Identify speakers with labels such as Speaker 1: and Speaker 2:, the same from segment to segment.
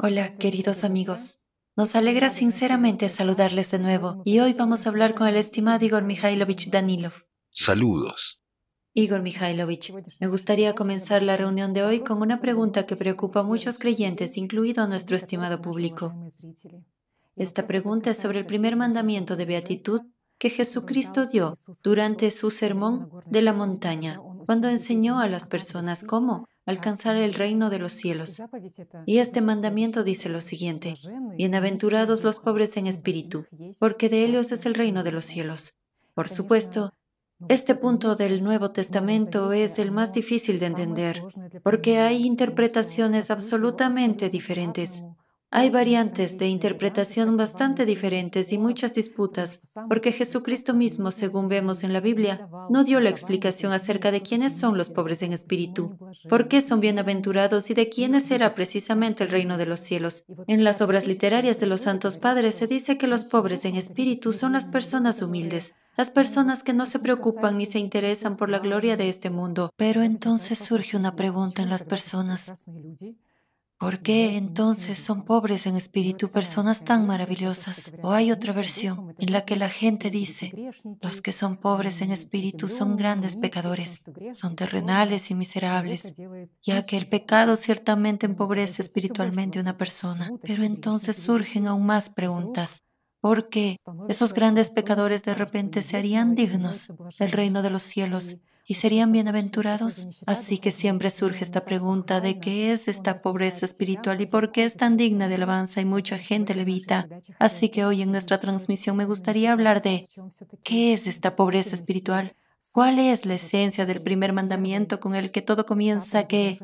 Speaker 1: Hola, queridos amigos. Nos alegra sinceramente saludarles de nuevo y hoy vamos a hablar con el estimado Igor Mikhailovich Danilov.
Speaker 2: Saludos.
Speaker 1: Igor Mikhailovich, me gustaría comenzar la reunión de hoy con una pregunta que preocupa a muchos creyentes, incluido a nuestro estimado público. Esta pregunta es sobre el primer mandamiento de beatitud que Jesucristo dio durante su sermón de la montaña, cuando enseñó a las personas cómo alcanzar el reino de los cielos. Y este mandamiento dice lo siguiente, Bienaventurados los pobres en espíritu, porque de ellos es el reino de los cielos. Por supuesto, este punto del Nuevo Testamento es el más difícil de entender, porque hay interpretaciones absolutamente diferentes hay variantes de interpretación bastante diferentes y muchas disputas, porque Jesucristo mismo, según vemos en la Biblia, no dio la explicación acerca de quiénes son los pobres en espíritu, por qué son bienaventurados y de quiénes será precisamente el reino de los cielos. En las obras literarias de los santos padres se dice que los pobres en espíritu son las personas humildes, las personas que no se preocupan ni se interesan por la gloria de este mundo. Pero entonces surge una pregunta en las personas. ¿Por qué entonces son pobres en espíritu personas tan maravillosas? O hay otra versión en la que la gente dice, los que son pobres en espíritu son grandes pecadores, son terrenales y miserables, ya que el pecado ciertamente empobrece espiritualmente a una persona. Pero entonces surgen aún más preguntas. ¿Por qué esos grandes pecadores de repente se harían dignos del reino de los cielos y serían bienaventurados. Así que siempre surge esta pregunta de qué es esta pobreza espiritual y por qué es tan digna de alabanza y mucha gente levita. Así que hoy en nuestra transmisión me gustaría hablar de qué es esta pobreza espiritual. ¿Cuál es la esencia del primer mandamiento con el que todo comienza que,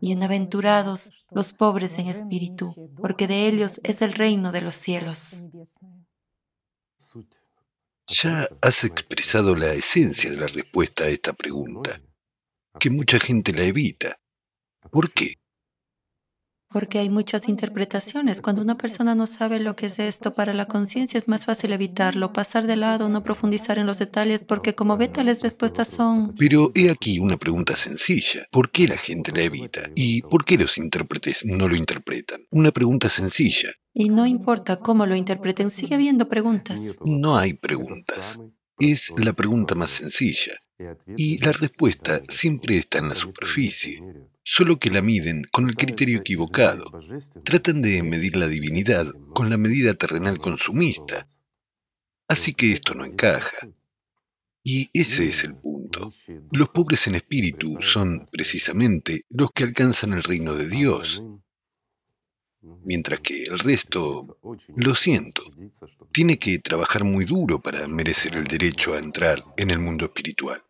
Speaker 1: bienaventurados los pobres en espíritu, porque de ellos es el reino de los cielos?
Speaker 2: Ya has expresado la esencia de la respuesta a esta pregunta, que mucha gente la evita. ¿Por qué?
Speaker 1: Porque hay muchas interpretaciones. Cuando una persona no sabe lo que es esto para la conciencia es más fácil evitarlo, pasar de lado, no profundizar en los detalles, porque como ve tales respuestas son...
Speaker 2: Pero he aquí una pregunta sencilla. ¿Por qué la gente la evita? ¿Y por qué los intérpretes no lo interpretan? Una pregunta sencilla.
Speaker 1: Y no importa cómo lo interpreten, sigue habiendo preguntas.
Speaker 2: No hay preguntas. Es la pregunta más sencilla. Y la respuesta siempre está en la superficie, solo que la miden con el criterio equivocado. Tratan de medir la divinidad con la medida terrenal consumista. Así que esto no encaja. Y ese es el punto. Los pobres en espíritu son precisamente los que alcanzan el reino de Dios, mientras que el resto, lo siento, tiene que trabajar muy duro para merecer el derecho a entrar en el mundo espiritual.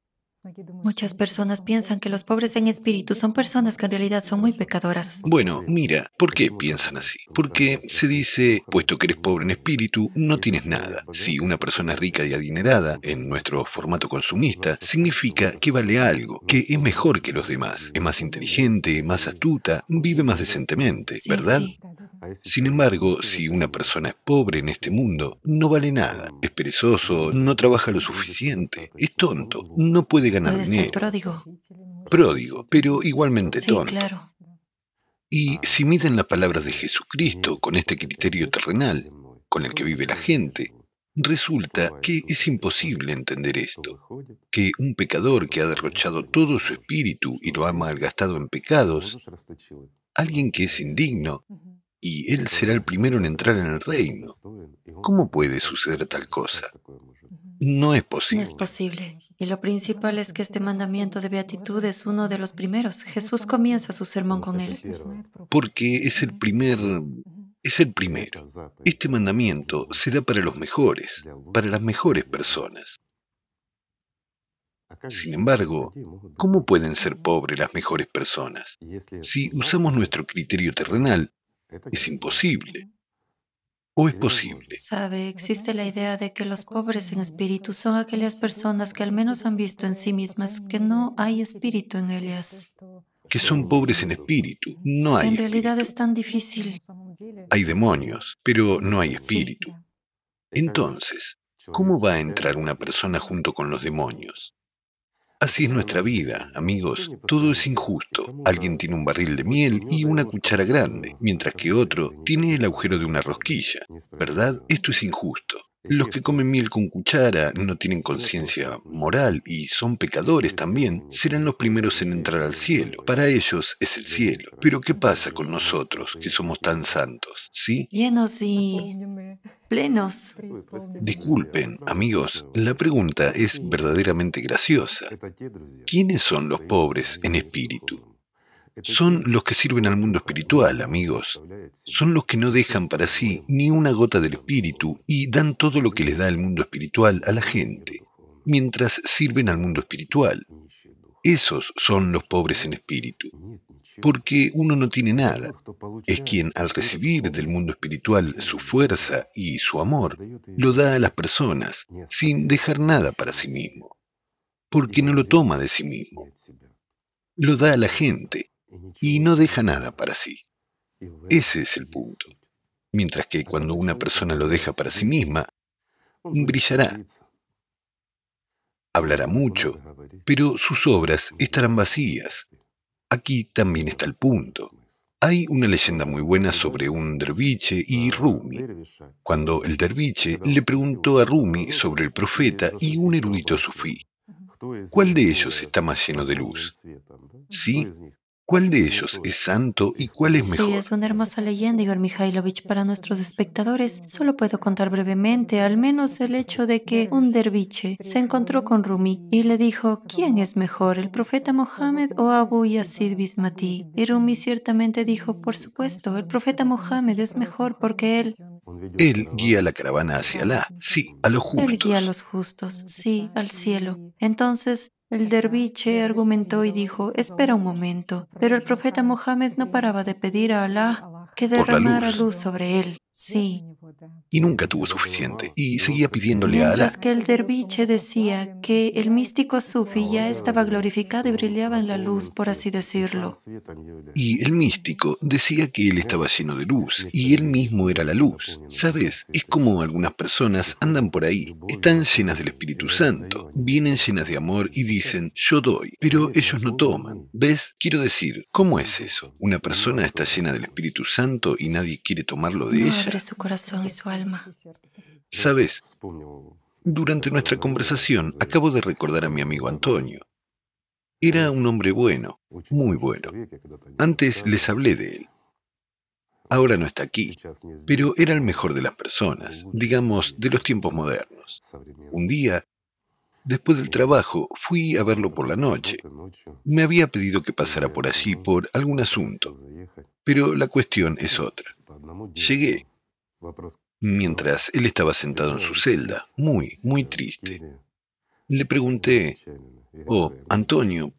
Speaker 1: Muchas personas piensan que los pobres en espíritu son personas que en realidad son muy pecadoras.
Speaker 2: Bueno, mira, ¿por qué piensan así? Porque se dice, puesto que eres pobre en espíritu, no tienes nada. Si una persona es rica y adinerada, en nuestro formato consumista, significa que vale algo, que es mejor que los demás, es más inteligente, más astuta, vive más decentemente, ¿verdad? Sin embargo, si una persona es pobre en este mundo, no vale nada, es perezoso, no trabaja lo suficiente, es tonto, no puede ganar
Speaker 1: Puede
Speaker 2: dinero.
Speaker 1: ser pródigo.
Speaker 2: Pródigo, pero igualmente
Speaker 1: Sí,
Speaker 2: tonto.
Speaker 1: claro.
Speaker 2: Y si miden las palabras de Jesucristo con este criterio terrenal, con el que vive la gente, resulta que es imposible entender esto, que un pecador que ha derrochado todo su espíritu y lo ha malgastado en pecados, alguien que es indigno, y él será el primero en entrar en el reino. ¿Cómo puede suceder tal cosa? No es
Speaker 1: No
Speaker 2: posible.
Speaker 1: es posible. Y lo principal es que este mandamiento de beatitud es uno de los primeros. Jesús comienza su sermón con él.
Speaker 2: Porque es el primer, es el primero. Este mandamiento se da para los mejores, para las mejores personas. Sin embargo, ¿cómo pueden ser pobres las mejores personas? Si usamos nuestro criterio terrenal, es imposible. ¿O es posible?
Speaker 1: Sabe, existe la idea de que los pobres en espíritu son aquellas personas que al menos han visto en sí mismas que no hay espíritu en ellas.
Speaker 2: Que son pobres en espíritu. No hay
Speaker 1: En realidad
Speaker 2: espíritu.
Speaker 1: es tan difícil.
Speaker 2: Hay demonios, pero no hay
Speaker 1: Sí.
Speaker 2: espíritu. Entonces, ¿cómo va a entrar una persona junto con los demonios? Así es nuestra vida, amigos. Todo es injusto. Alguien tiene un barril de miel y una cuchara grande, mientras que otro tiene el agujero de una rosquilla. ¿Verdad? Esto es injusto. Los que comen miel con cuchara no tienen conciencia moral y son pecadores también, serán los primeros en entrar al cielo. Para ellos es el cielo. Pero ¿qué pasa con nosotros, que somos tan santos? ¿Sí?
Speaker 1: Llenos y plenos.
Speaker 2: Disculpen, amigos, la pregunta es verdaderamente graciosa. ¿Quiénes son los pobres en espíritu? Son los que sirven al mundo espiritual, amigos. Son los que no dejan para sí ni una gota del espíritu y dan todo lo que les da el mundo espiritual a la gente, mientras sirven al mundo espiritual. Esos son los pobres en espíritu. Porque uno no tiene nada. Es quien al recibir del mundo espiritual su fuerza y su amor, lo da a las personas sin dejar nada para sí mismo. Porque no lo toma de sí mismo. Lo da a la gente y no deja nada para sí. Ese es el punto. Mientras que cuando una persona lo deja para sí misma, brillará, hablará mucho, pero sus obras estarán vacías. Aquí también está el punto. Hay una leyenda muy buena sobre un derviche y Rumi. Cuando el derviche le preguntó a Rumi sobre el profeta y un erudito sufí, ¿cuál de ellos está más lleno de luz? Sí, ¿Cuál de ellos es santo y cuál es mejor?
Speaker 1: Sí, es una hermosa leyenda, Igor Mikhailovich, para nuestros espectadores. Solo puedo contar brevemente, al menos el hecho de que un derviche se encontró con Rumi y le dijo, ¿quién es mejor, el profeta Mohammed o Abu Yazid Bismati? Y Rumi ciertamente dijo, por supuesto, el profeta Mohammed es mejor porque él...
Speaker 2: Él guía la caravana hacia Alá, sí, a los justos.
Speaker 1: Él guía a los justos, sí, al cielo. Entonces, el derviche argumentó y dijo, espera un momento, pero el profeta Mohammed no paraba de pedir a Alá que derramara luz sobre él. Sí.
Speaker 2: Y nunca tuvo suficiente. Y seguía pidiéndole
Speaker 1: a
Speaker 2: Alá.
Speaker 1: que el derviche decía que el místico sufi ya estaba glorificado y brillaba en la luz, por así decirlo.
Speaker 2: Y el místico decía que él estaba lleno de luz y él mismo era la luz. ¿Sabes? Es como algunas personas andan por ahí, están llenas del Espíritu Santo, vienen llenas de amor y dicen, yo doy, pero ellos no toman. ¿Ves? Quiero decir, ¿cómo es eso? Una persona está llena del Espíritu Santo y nadie quiere tomarlo de ella
Speaker 1: su corazón y su alma.
Speaker 2: Sabes, durante nuestra conversación acabo de recordar a mi amigo Antonio. Era un hombre bueno, muy bueno. Antes les hablé de él. Ahora no está aquí, pero era el mejor de las personas, digamos, de los tiempos modernos. Un día, después del trabajo, fui a verlo por la noche. Me había pedido que pasara por allí por algún asunto, pero la cuestión es otra. Llegué mientras él estaba sentado en su celda, muy, muy triste. Le pregunté, oh, Antonio,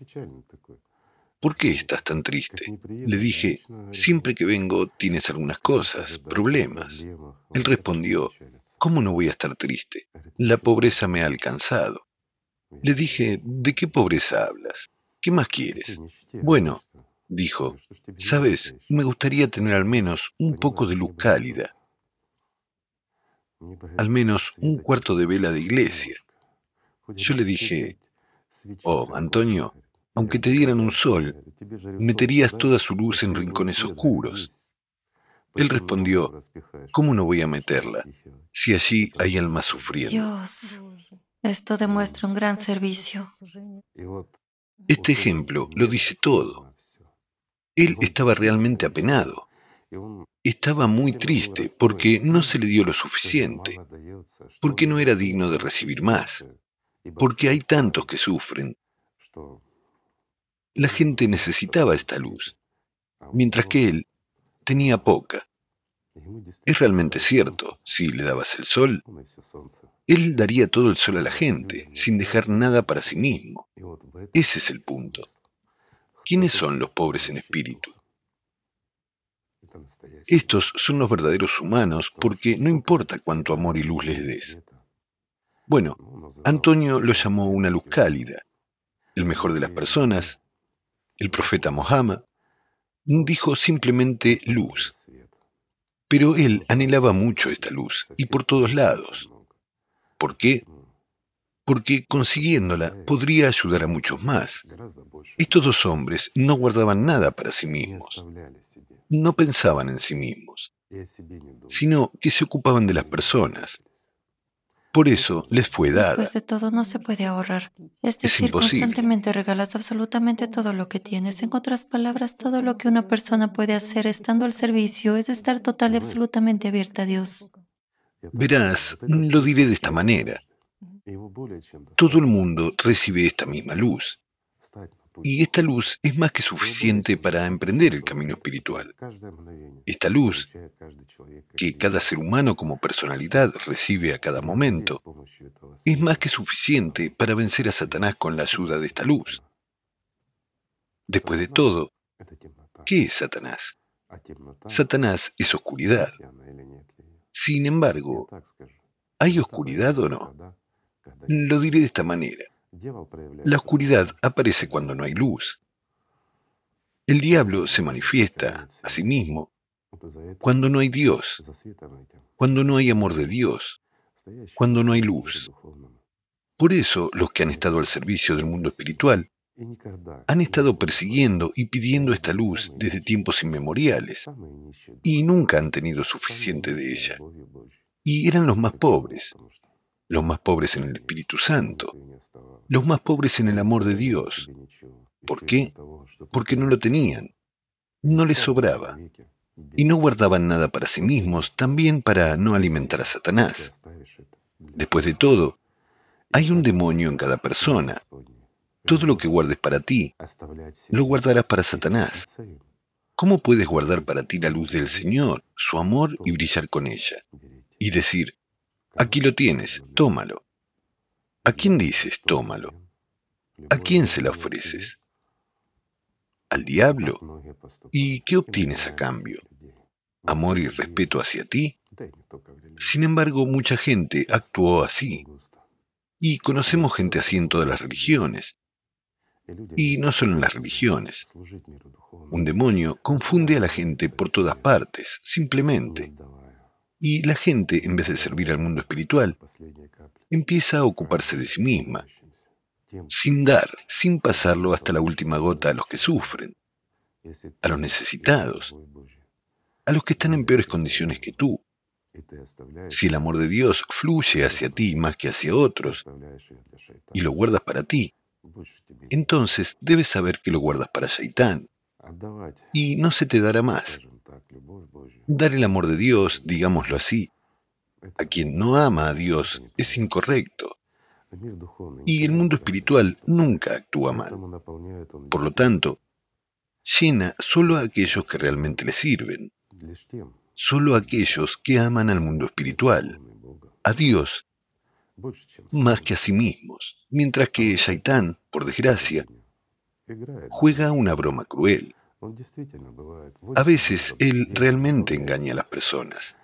Speaker 2: ¿por qué estás tan triste? Le dije, siempre que vengo tienes algunas cosas, problemas. Él respondió, ¿cómo no voy a estar triste? La pobreza me ha alcanzado. Le dije, ¿de qué pobreza hablas? ¿Qué más quieres? Bueno, dijo, sabes, me gustaría tener al menos un poco de luz cálida al menos un cuarto de vela de iglesia. Yo le dije, oh, Antonio, aunque te dieran un sol, meterías toda su luz en rincones oscuros. Él respondió, ¿cómo no voy a meterla si allí hay almas sufriendo?
Speaker 1: Dios, esto demuestra un gran servicio.
Speaker 2: Este ejemplo lo dice todo. Él estaba realmente apenado. Estaba muy triste porque no se le dio lo suficiente, porque no era digno de recibir más, porque hay tantos que sufren. La gente necesitaba esta luz, mientras que él tenía poca. Es realmente cierto, si le dabas el sol, él daría todo el sol a la gente, sin dejar nada para sí mismo. Ese es el punto. ¿Quiénes son los pobres en espíritu? Estos son los verdaderos humanos porque no importa cuánto amor y luz les des. Bueno, Antonio lo llamó una luz cálida, el mejor de las personas, el profeta Mohammed, dijo simplemente luz. Pero él anhelaba mucho esta luz y por todos lados. ¿Por qué? Porque consiguiéndola podría ayudar a muchos más. Estos dos hombres no guardaban nada para sí mismos, no pensaban en sí mismos, sino que se ocupaban de las personas. Por eso les fue dada.
Speaker 1: Después de todo, no se puede ahorrar. Es decir, constantemente regalas absolutamente todo lo que tienes. En otras palabras, todo lo que una persona puede hacer estando al servicio es estar total y absolutamente abierta a Dios.
Speaker 2: Verás, lo diré de esta manera. Todo el mundo recibe esta misma luz. Y esta luz es más que suficiente para emprender el camino espiritual. Esta luz que cada ser humano como personalidad recibe a cada momento es más que suficiente para vencer a Satanás con la ayuda de esta luz. Después de todo, ¿qué es Satanás? Satanás es oscuridad. Sin embargo, ¿hay oscuridad o no? Lo diré de esta manera. La oscuridad aparece cuando no hay luz. El diablo se manifiesta a sí mismo cuando no hay Dios, cuando no hay amor de Dios, cuando no hay luz. Por eso los que han estado al servicio del mundo espiritual han estado persiguiendo y pidiendo esta luz desde tiempos inmemoriales y nunca han tenido suficiente de ella. Y eran los más pobres, los más pobres en el Espíritu Santo, los más pobres en el amor de Dios. ¿Por qué? Porque no lo tenían, no les sobraba, y no guardaban nada para sí mismos, también para no alimentar a Satanás. Después de todo, hay un demonio en cada persona. Todo lo que guardes para ti, lo guardarás para Satanás. ¿Cómo puedes guardar para ti la luz del Señor, su amor y brillar con ella? Y decir, Aquí lo tienes, tómalo. ¿A quién dices, tómalo? ¿A quién se la ofreces? ¿Al diablo? ¿Y qué obtienes a cambio? ¿Amor y respeto hacia ti? Sin embargo, mucha gente actuó así. Y conocemos gente así en todas las religiones. Y no solo en las religiones. Un demonio confunde a la gente por todas partes, simplemente. Y la gente, en vez de servir al mundo espiritual, empieza a ocuparse de sí misma, sin dar, sin pasarlo hasta la última gota a los que sufren, a los necesitados, a los que están en peores condiciones que tú. Si el amor de Dios fluye hacia ti más que hacia otros y lo guardas para ti, entonces debes saber que lo guardas para Shaitán y no se te dará más. Dar el amor de Dios, digámoslo así, a quien no ama a Dios es incorrecto. Y el mundo espiritual nunca actúa mal. Por lo tanto, llena solo a aquellos que realmente le sirven, solo a aquellos que aman al mundo espiritual, a Dios, más que a sí mismos, mientras que Shaitán, por desgracia, juega una broma cruel. A veces él realmente engaña a las personas.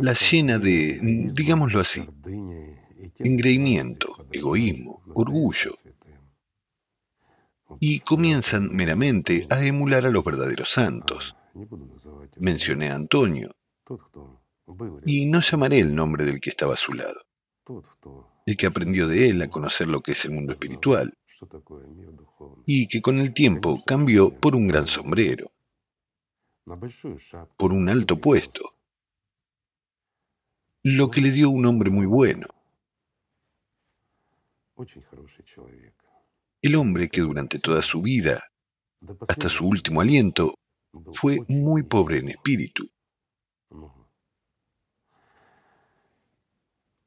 Speaker 2: Las llena de, digámoslo así, engreimiento, egoísmo, orgullo. Y comienzan meramente a emular a los verdaderos santos. Mencioné a Antonio. Y no llamaré el nombre del que estaba a su lado. El que aprendió de él a conocer lo que es el mundo espiritual y que con el tiempo cambió por un gran sombrero, por un alto puesto, lo que le dio un hombre muy bueno. El hombre que durante toda su vida, hasta su último aliento, fue muy pobre en espíritu,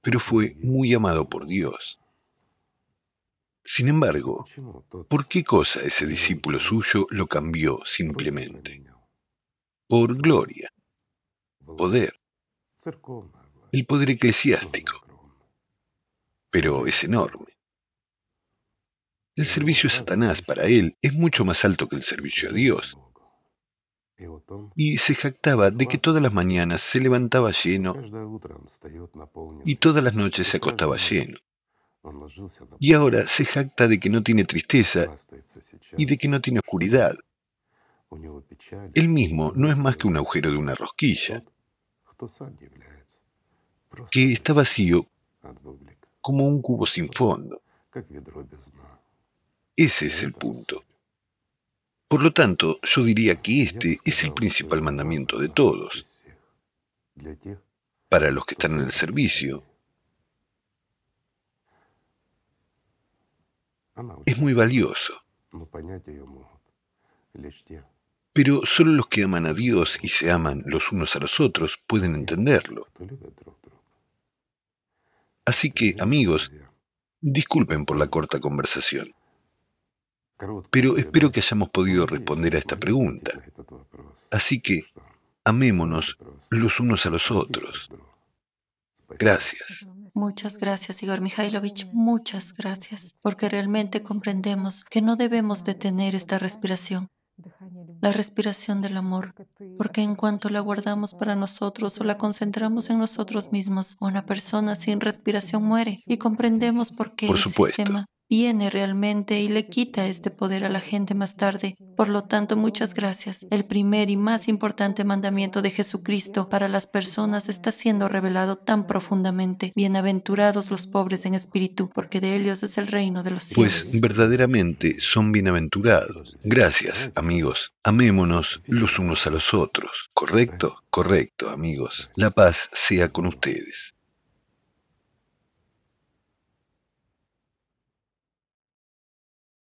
Speaker 2: pero fue muy amado por Dios. Sin embargo, ¿por qué cosa ese discípulo suyo lo cambió simplemente? Por gloria, poder, el poder eclesiástico. Pero es enorme. El servicio a Satanás para él es mucho más alto que el servicio a Dios. Y se jactaba de que todas las mañanas se levantaba lleno y todas las noches se acostaba lleno. Y ahora se jacta de que no tiene tristeza y de que no tiene oscuridad. Él mismo no es más que un agujero de una rosquilla, que está vacío como un cubo sin fondo. Ese es el punto. Por lo tanto, yo diría que este es el principal mandamiento de todos. Para los que están en el servicio, es muy valioso. Pero solo los que aman a Dios y se aman los unos a los otros pueden entenderlo. Así que, amigos, disculpen por la corta conversación, pero espero que hayamos podido responder a esta pregunta. Así que, amémonos los unos a los otros. Gracias.
Speaker 1: Muchas gracias, Igor Mikhailovich, muchas gracias, porque realmente comprendemos que no debemos detener esta respiración la respiración del amor, porque en cuanto la guardamos para nosotros o la concentramos en nosotros mismos, una persona sin respiración muere y comprendemos por qué el sistema viene realmente y le quita este poder a la gente más tarde. Por lo tanto, muchas gracias. El primer y más importante mandamiento de Jesucristo para las personas está siendo revelado tan profundamente. Bienaventurados los pobres en espíritu, porque de ellos es el reino de los
Speaker 2: cielos. Pues verdaderamente son bienaventurados. Gracias, amigos. Amémonos los unos a los otros. ¿Correcto? Correcto, amigos. La paz sea con ustedes.